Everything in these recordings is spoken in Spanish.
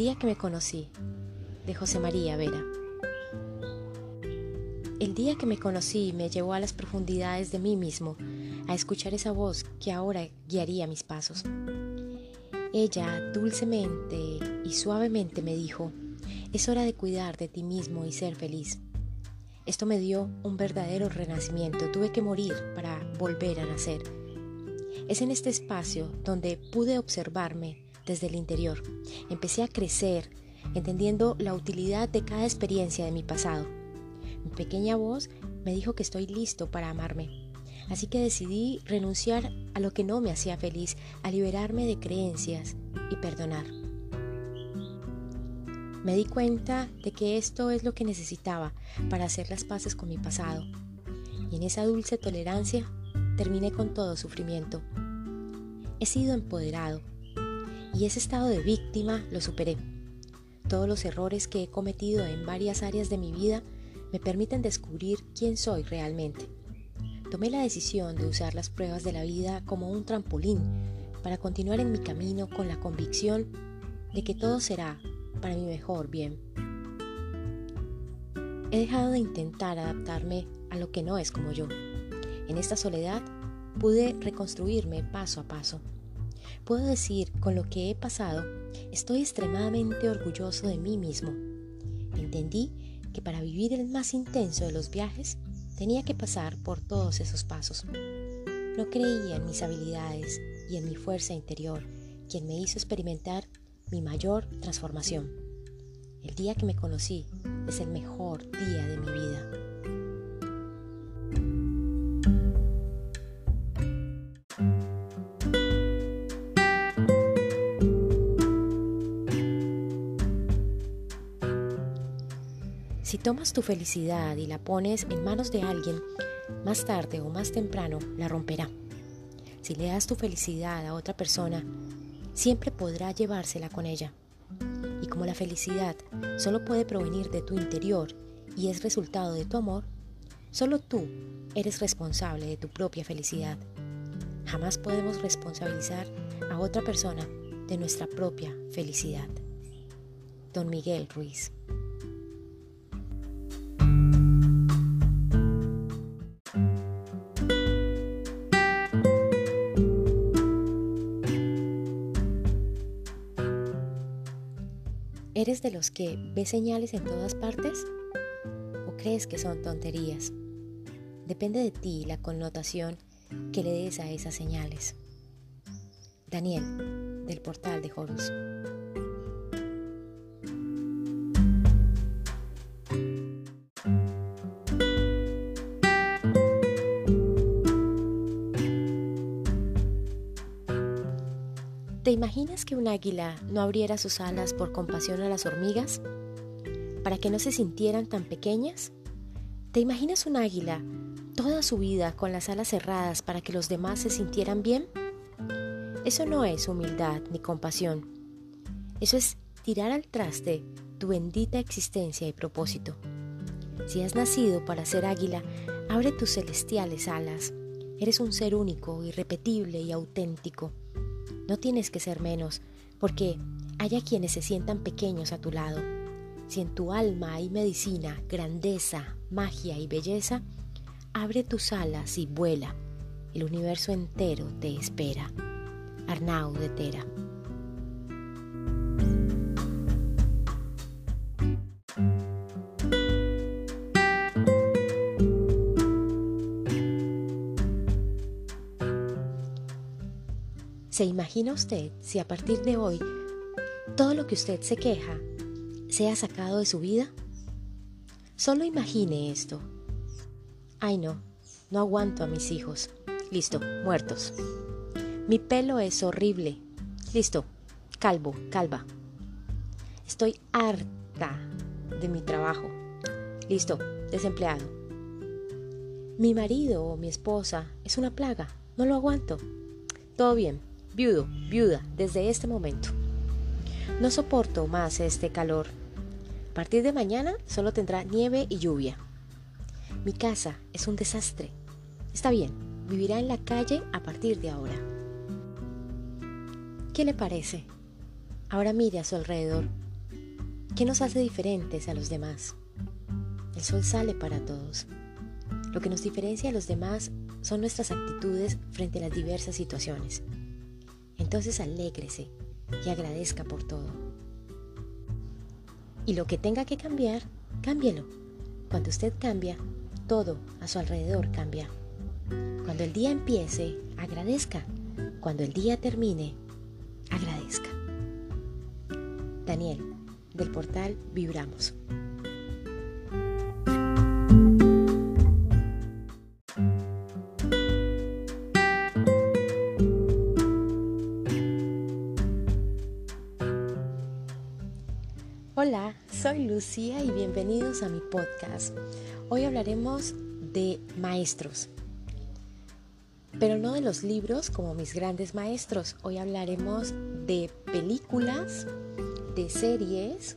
día que me conocí, de José María Vera. El día que me conocí me llevó a las profundidades de mí mismo, a escuchar esa voz que ahora guiaría mis pasos. Ella dulcemente y suavemente me dijo, es hora de cuidar de ti mismo y ser feliz. Esto me dio un verdadero renacimiento, tuve que morir para volver a nacer. Es en este espacio donde pude observarme desde el interior. Empecé a crecer, entendiendo la utilidad de cada experiencia de mi pasado. Mi pequeña voz me dijo que estoy listo para amarme. Así que decidí renunciar a lo que no me hacía feliz, a liberarme de creencias y perdonar. Me di cuenta de que esto es lo que necesitaba para hacer las paces con mi pasado. Y en esa dulce tolerancia terminé con todo sufrimiento. He sido empoderado y ese estado de víctima lo superé. Todos los errores que he cometido en varias áreas de mi vida me permiten descubrir quién soy realmente. Tomé la decisión de usar las pruebas de la vida como un trampolín para continuar en mi camino con la convicción de que todo será para mi mejor bien. He dejado de intentar adaptarme a lo que no es como yo. En esta soledad pude reconstruirme paso a paso. Puedo decir, con lo que he pasado, estoy extremadamente orgulloso de mí mismo. Entendí que para vivir el más intenso de los viajes tenía que pasar por todos esos pasos. No creía en mis habilidades y en mi fuerza interior, quien me hizo experimentar mi mayor transformación. El día que me conocí es el mejor día de mi vida. Tomas tu felicidad y la pones en manos de alguien, más tarde o más temprano la romperá. Si le das tu felicidad a otra persona, siempre podrá llevársela con ella. Y como la felicidad solo puede provenir de tu interior y es resultado de tu amor, solo tú eres responsable de tu propia felicidad. Jamás podemos responsabilizar a otra persona de nuestra propia felicidad. Don Miguel Ruiz. ¿Eres de los que ve señales en todas partes? ¿O crees que son tonterías? Depende de ti la connotación que le des a esas señales. Daniel, del portal de Horus. Imaginas que un águila no abriera sus alas por compasión a las hormigas? ¿Para que no se sintieran tan pequeñas? ¿Te imaginas un águila toda su vida con las alas cerradas para que los demás se sintieran bien? Eso no es humildad ni compasión. Eso es tirar al traste tu bendita existencia y propósito. Si has nacido para ser águila, abre tus celestiales alas. Eres un ser único, irrepetible y auténtico. No tienes que ser menos, porque haya quienes se sientan pequeños a tu lado. Si en tu alma hay medicina, grandeza, magia y belleza, abre tus alas y vuela. El universo entero te espera. Arnau de Tera. ¿Se imagina usted si a partir de hoy todo lo que usted se queja sea sacado de su vida? Solo imagine esto. Ay no, no aguanto a mis hijos. Listo, muertos. Mi pelo es horrible. Listo, calvo, calva. Estoy harta de mi trabajo. Listo, desempleado. Mi marido o mi esposa es una plaga. No lo aguanto. Todo bien, viudo, viuda, desde este momento. No soporto más este calor. A partir de mañana solo tendrá nieve y lluvia. Mi casa es un desastre. Está bien, vivirá en la calle a partir de ahora. ¿Qué le parece? Ahora mire a su alrededor. ¿Qué nos hace diferentes a los demás? El sol sale para todos. Lo que nos diferencia a los demás son nuestras actitudes frente a las diversas situaciones. Entonces alégrese y agradezca por todo. Y lo que tenga que cambiar, cámbielo. Cuando usted cambia, todo a su alrededor cambia. Cuando el día empiece, agradezca. Cuando el día termine, agradezca. Daniel, del portal Vibramos. Y bienvenidos a mi podcast. Hoy hablaremos de maestros, pero no de los libros como mis grandes maestros. Hoy hablaremos de películas, de series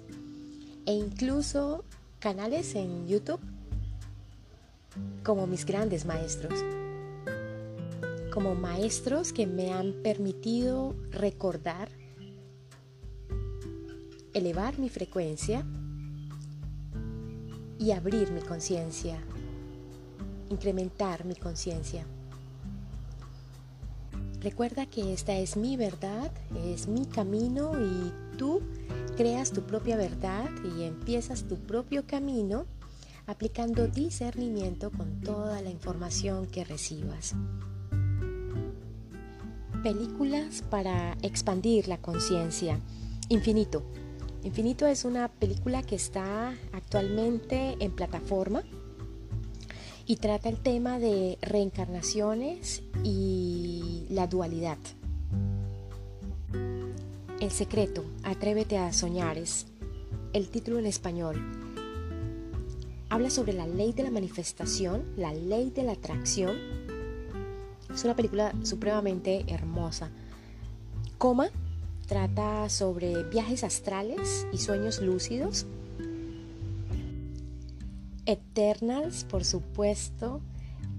e incluso canales en YouTube como mis grandes maestros. Como maestros que me han permitido recordar, elevar mi frecuencia y abrir mi conciencia, incrementar mi conciencia. Recuerda que esta es mi verdad, es mi camino y tú creas tu propia verdad y empiezas tu propio camino aplicando discernimiento con toda la información que recibas. Películas para expandir la conciencia. Infinito. Infinito es una película que está actualmente en plataforma y trata el tema de reencarnaciones y la dualidad. El secreto, atrévete a soñar, es el título en español. Habla sobre la ley de la manifestación, la ley de la atracción. Es una película supremamente hermosa. Coma trata sobre viajes astrales y sueños lúcidos Eternals, por supuesto,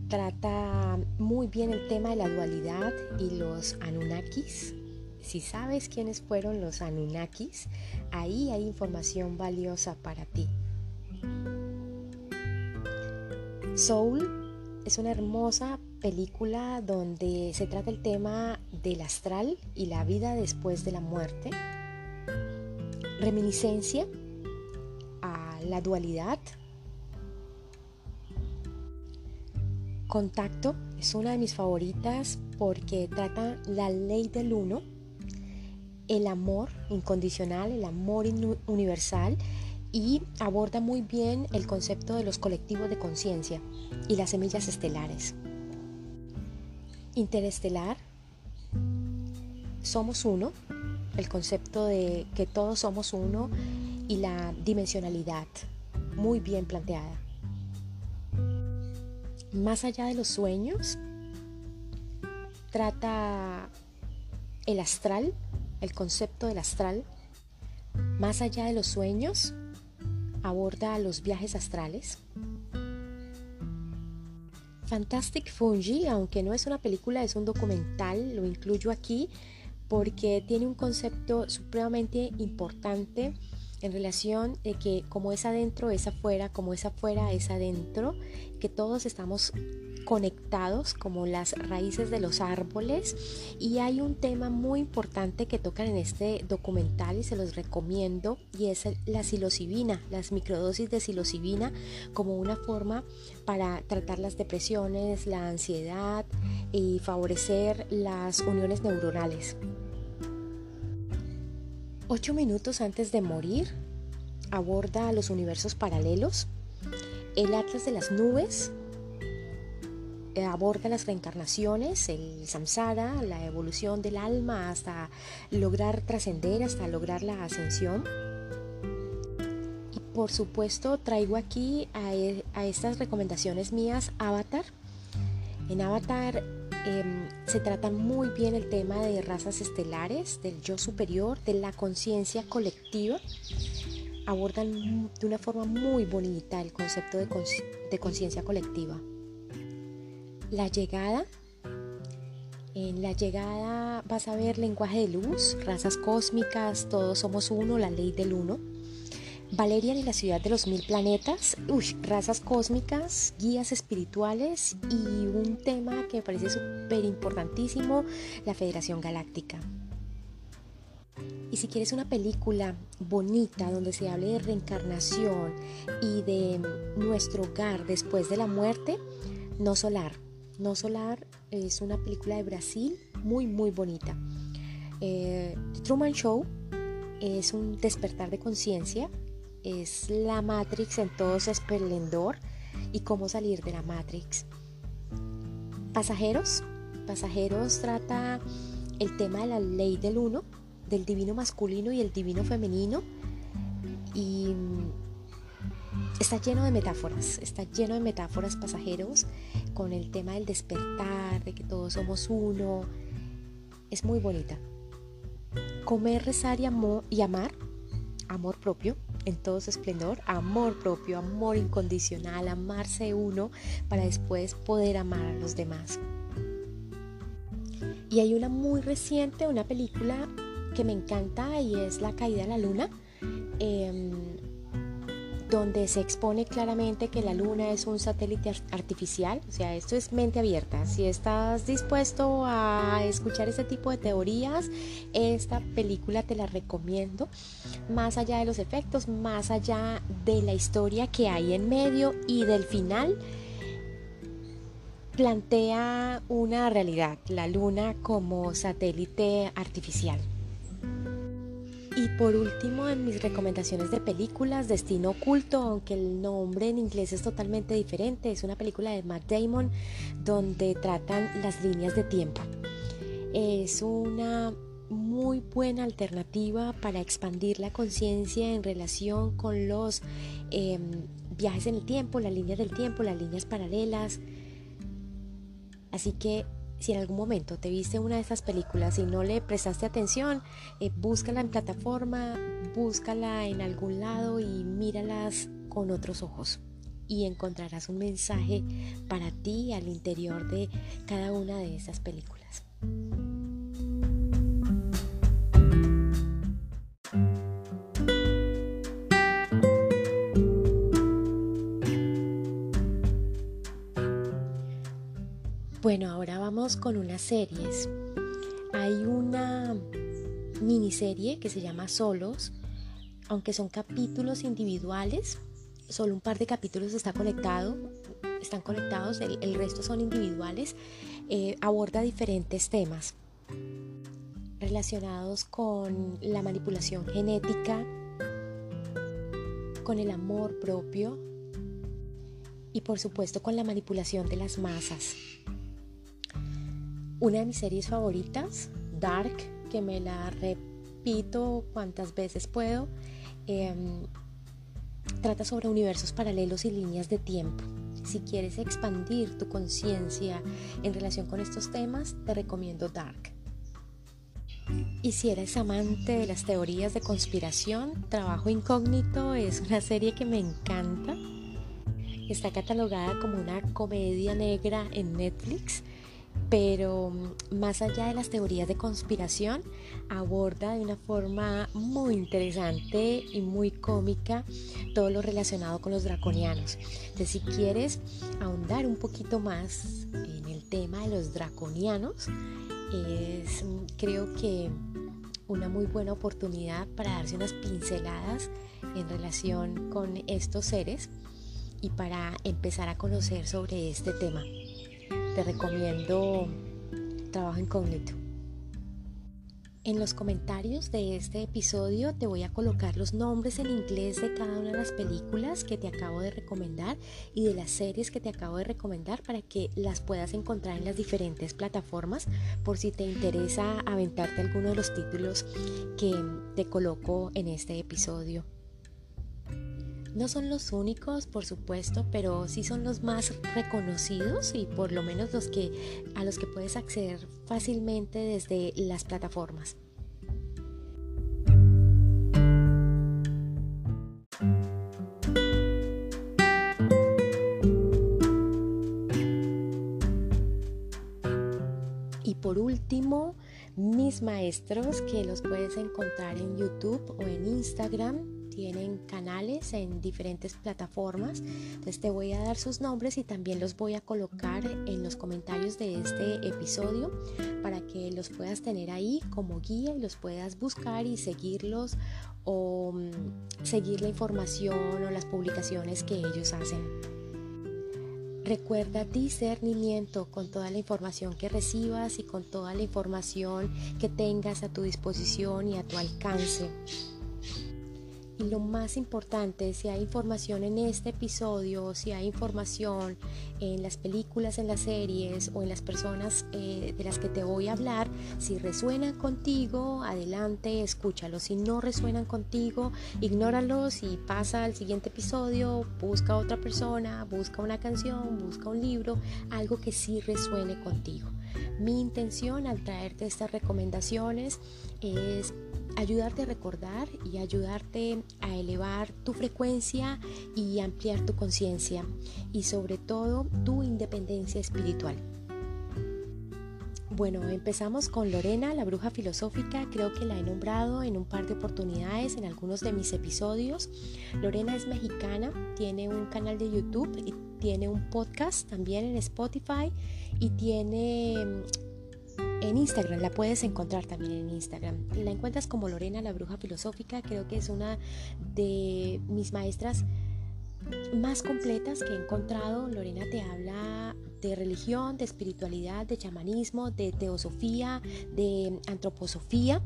trata muy bien el tema de la dualidad y los Anunnakis. Si sabes quiénes fueron los Anunnakis, ahí hay información valiosa para ti. Soul es una hermosa película donde se trata el tema del astral y la vida después de la muerte. Reminiscencia a la dualidad Contacto es una de mis favoritas porque trata la ley del uno, el amor incondicional, el amor universal y aborda muy bien el concepto de los colectivos de conciencia y las semillas estelares. Interestelar, somos uno, el concepto de que todos somos uno y la dimensionalidad, muy bien planteada más allá de los sueños, trata el astral, el concepto del astral. Más allá de los sueños, aborda los viajes astrales. Fantastic Fungi, aunque no es una película, es un documental, lo incluyo aquí porque tiene un concepto supremamente importante en relación de que como es adentro es afuera, como es afuera es adentro, que todos estamos conectados como las raíces de los árboles y hay un tema muy importante que tocan en este documental y se los recomiendo y es la psilocibina, las microdosis de psilocibina como una forma para tratar las depresiones, la ansiedad y favorecer las uniones neuronales. Ocho minutos antes de morir, aborda los universos paralelos, el Atlas de las Nubes, eh, aborda las reencarnaciones, el samsara, la evolución del alma hasta lograr trascender, hasta lograr la ascensión. Y por supuesto traigo aquí a, e, a estas recomendaciones mías Avatar. En Avatar Em, se trata muy bien el tema de razas estelares, del yo superior, de la conciencia colectiva. Abordan de una forma muy bonita el concepto de conciencia colectiva. La llegada. En la llegada vas a ver lenguaje de luz, razas cósmicas, todos somos uno, la ley del uno. Valerian y la ciudad de los mil planetas, uy, razas cósmicas, guías espirituales y un tema que me parece súper importantísimo, la Federación Galáctica. Y si quieres una película bonita donde se hable de reencarnación y de nuestro hogar después de la muerte, No Solar. No Solar es una película de Brasil muy muy bonita. Eh, Truman Show es un despertar de conciencia, es la Matrix en todo su esplendor y cómo salir de la Matrix. Pasajeros, Pasajeros trata el tema de la ley del uno, del divino masculino y el divino femenino y está lleno de metáforas, está lleno de metáforas pasajeros con el tema del despertar, de que todos somos uno. Es muy bonita. Comer, rezar y, y amar, amor propio en todo su esplendor, amor propio, amor incondicional, amarse uno para después poder amar a los demás. Y hay una muy reciente, una película que me encanta y es La caída de la luna. Em, donde se expone claramente que la luna es un satélite artificial, o sea, esto es mente abierta. Si estás dispuesto a escuchar este tipo de teorías, esta película te la recomiendo, más allá de los efectos, más allá de la historia que hay en medio y del final plantea una realidad, la luna como satélite artificial. Y por último, en mis recomendaciones de películas, Destino Oculto, aunque el nombre en inglés es totalmente diferente, es una película de Matt Damon donde tratan las líneas de tiempo. Es una muy buena alternativa para expandir la conciencia en relación con los em, viajes en el tiempo, las líneas del tiempo, las líneas paralelas. Así que si en algún momento te viste una de estas películas y no le prestaste atención, eh, búscala en plataforma, búscala en algún lado y míralas con otros ojos. Y encontrarás un mensaje para ti al interior de cada una de estas películas. Con unas series. Hay una miniserie que se llama Solos, aunque son capítulos individuales, solo un par de capítulos está conectado, están conectados, el, resto son individuales, eh, aborda diferentes temas relacionados con la manipulación genética, con el amor propio y por supuesto con la manipulación de las masas. Una de mis series favoritas, Dark, que me la repito cuantas veces puedo, em, trata sobre universos paralelos y líneas de tiempo. Si quieres expandir tu conciencia en relación con estos temas, te recomiendo Dark. Y si eres amante de las teorías de conspiración, Trabajo Incógnito es una serie que me encanta. Está catalogada como una comedia negra en Netflix pero mm, más allá de las teorías de conspiración, aborda de una forma muy interesante y muy cómica todo lo relacionado con los draconianos. Entonces, si quieres ahondar un poquito más en el tema de los draconianos, es mm, creo que una muy buena oportunidad para darse unas pinceladas en relación con estos seres y para empezar a conocer sobre este tema te recomiendo Trabajo Incógnito. En los comentarios de este episodio te voy a colocar los nombres en inglés de cada una de las películas que te acabo de recomendar y de las series que te acabo de recomendar para que las puedas encontrar en las diferentes plataformas por si te interesa aventarte alguno de los títulos que te coloco en este episodio. No son los únicos, por supuesto, pero sí son los más reconocidos y por lo menos los que a los que puedes acceder fácilmente desde las plataformas. Y por último, mis maestros que los puedes encontrar en YouTube o en Instagram tienen canales en diferentes plataformas. Entonces te voy a dar sus nombres y también los voy a colocar en los comentarios de este episodio para que los puedas tener ahí como guía y los puedas buscar y seguirlos o mm, seguir la información o las publicaciones que ellos hacen. Recuerda discernimiento con toda la información que recibas y con toda la información que tengas a tu disposición y a tu alcance. Y lo más importante, si hay información en este episodio, si hay información en las películas, en las series o en las personas eh, de las que te voy a hablar, si resuenan contigo, adelante, escúchalo. Si no resuenan contigo, ignóralos y pasa al siguiente episodio, busca otra persona, busca una canción, busca un libro, algo que sí resuene contigo. Mi intención al traerte estas recomendaciones es ayudarte a recordar y ayudarte a elevar tu frecuencia y ampliar tu conciencia y sobre todo tu independencia espiritual. Bueno, empezamos con Lorena, la bruja filosófica. Creo que la he nombrado en un par de oportunidades en algunos de mis episodios. Lorena es mexicana, tiene un canal de YouTube y tiene un podcast también en Spotify y tiene en Instagram, la puedes encontrar también en Instagram. La encuentras como Lorena la Bruja Filosófica, creo que es una de mis maestras más completas que he encontrado. Lorena te habla de religión, de espiritualidad, de chamanismo, de teosofía, de antroposofía.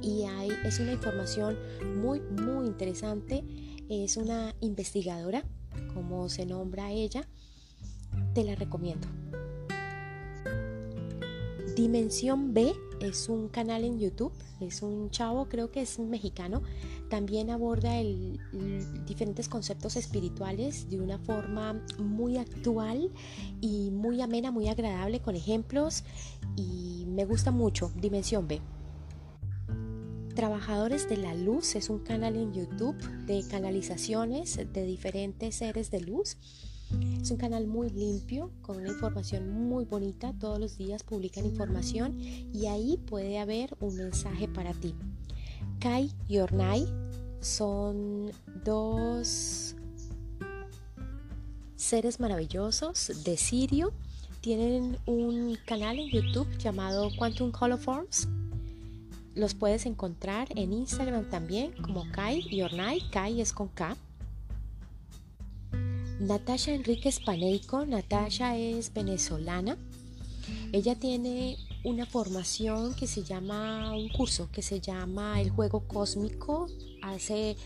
Y hay, es una información muy, muy interesante. Es una investigadora, como se nombra ella. Te la recomiendo. Dimensión B es un canal en YouTube, es un chavo, creo que es mexicano, también aborda diferentes conceptos espirituales de una forma muy actual y muy amena, muy agradable con ejemplos y me gusta mucho, Dimensión B. Trabajadores de la Luz es un canal en YouTube de canalizaciones de diferentes seres de luz es un canal muy limpio, con una información muy bonita. Todos los días publican información y ahí puede haber un mensaje para ti. Kai y Ornai son dos seres maravillosos de Sirio. Tienen un canal en YouTube llamado Quantum Holoforms. Los puedes encontrar en Instagram también como Kai y Ornai. Kai es con K. Natasha Enríquez Paneico. Natasha es venezolana. Ella tiene una formación que se llama, un curso que se llama El Juego Cósmico. Hace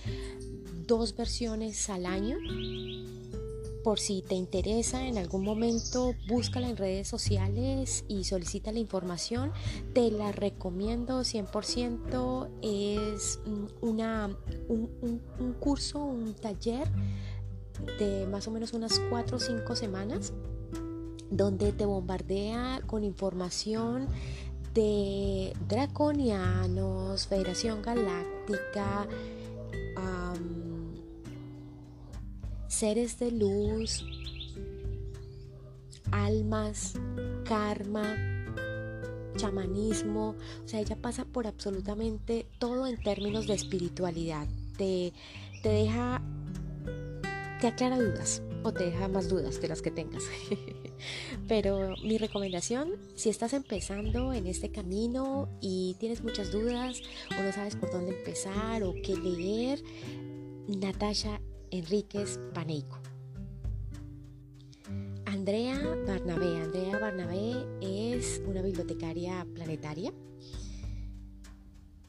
dos versiones al año. Por si te interesa en algún momento, búscala en redes sociales y solicita la información. Te la recomiendo 100%. Es una, un, un curso, un taller de más o menos unas 4 o 5 semanas donde te bombardea con información de draconianos, Federación Galáctica, seres de luz, almas, karma, chamanismo, o sea, ella pasa por absolutamente todo en términos de espiritualidad. Te, te deja te aclara dudas o te deja más dudas de las que tengas. Pero mi recomendación, si estás empezando en este camino y tienes muchas dudas o no sabes por dónde empezar o qué leer, Natasha Enríquez Paneico. Andrea Barnabé. Andrea Barnabé es una bibliotecaria planetaria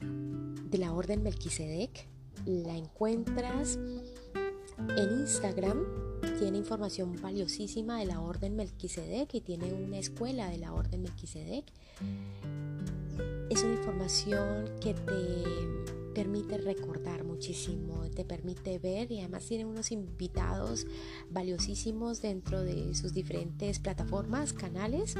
de la Orden Melquisedec. La encuentras en Instagram tiene información valiosísima de la Orden Melquisedec y tiene una escuela de la Orden Melquisedec. Es una información que te permite recordar muchísimo, te permite ver y además tiene unos invitados valiosísimos dentro de sus diferentes plataformas, canales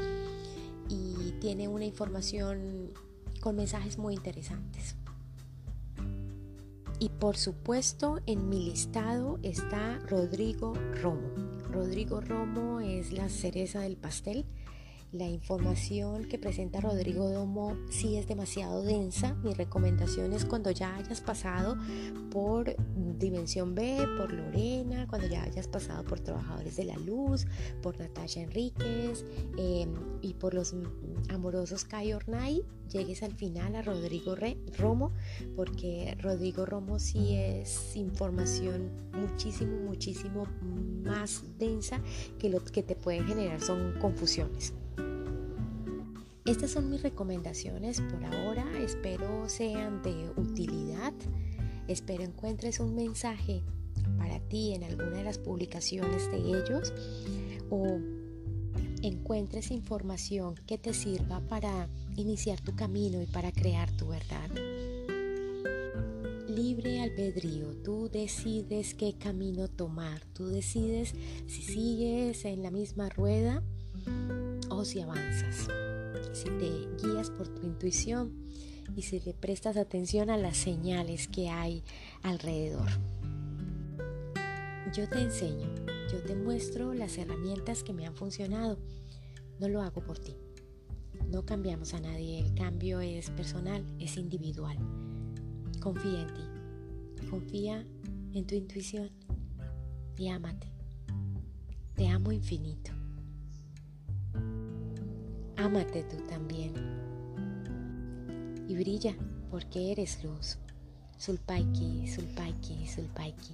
y tiene una información con mensajes muy interesantes. Y por supuesto en mi listado está Rodrigo Romo. Rodrigo Romo es la cereza del pastel. La información que presenta Rodrigo Domo sí es demasiado densa. Mi recomendación es cuando ya hayas pasado por Dimensión B, por Lorena, cuando ya hayas pasado por Trabajadores de la Luz, por Natasha Enríquez em, y por los amorosos Kai Ornay, llegues al final a Rodrigo Romo, porque Rodrigo Romo sí es información muchísimo, muchísimo más densa que lo que te puede generar son confusiones. Estas son mis recomendaciones por ahora, espero sean de utilidad, espero encuentres un mensaje para ti en alguna de las publicaciones de ellos o encuentres información que te sirva para iniciar tu camino y para crear tu verdad. Libre albedrío, tú decides qué camino tomar, tú decides si sigues en la misma rueda o si avanzas si te guías por tu intuición y si le prestas atención a las señales que hay alrededor. Yo te enseño, yo te muestro las herramientas que me han funcionado. No lo hago por ti. No cambiamos a nadie, el cambio es personal, es individual. Confía en ti, confía en tu intuición y ámate. Te amo infinito. Ámate tú también. Y brilla porque eres luz. Sulpaiki, Sulpaiki, Sulpaiki.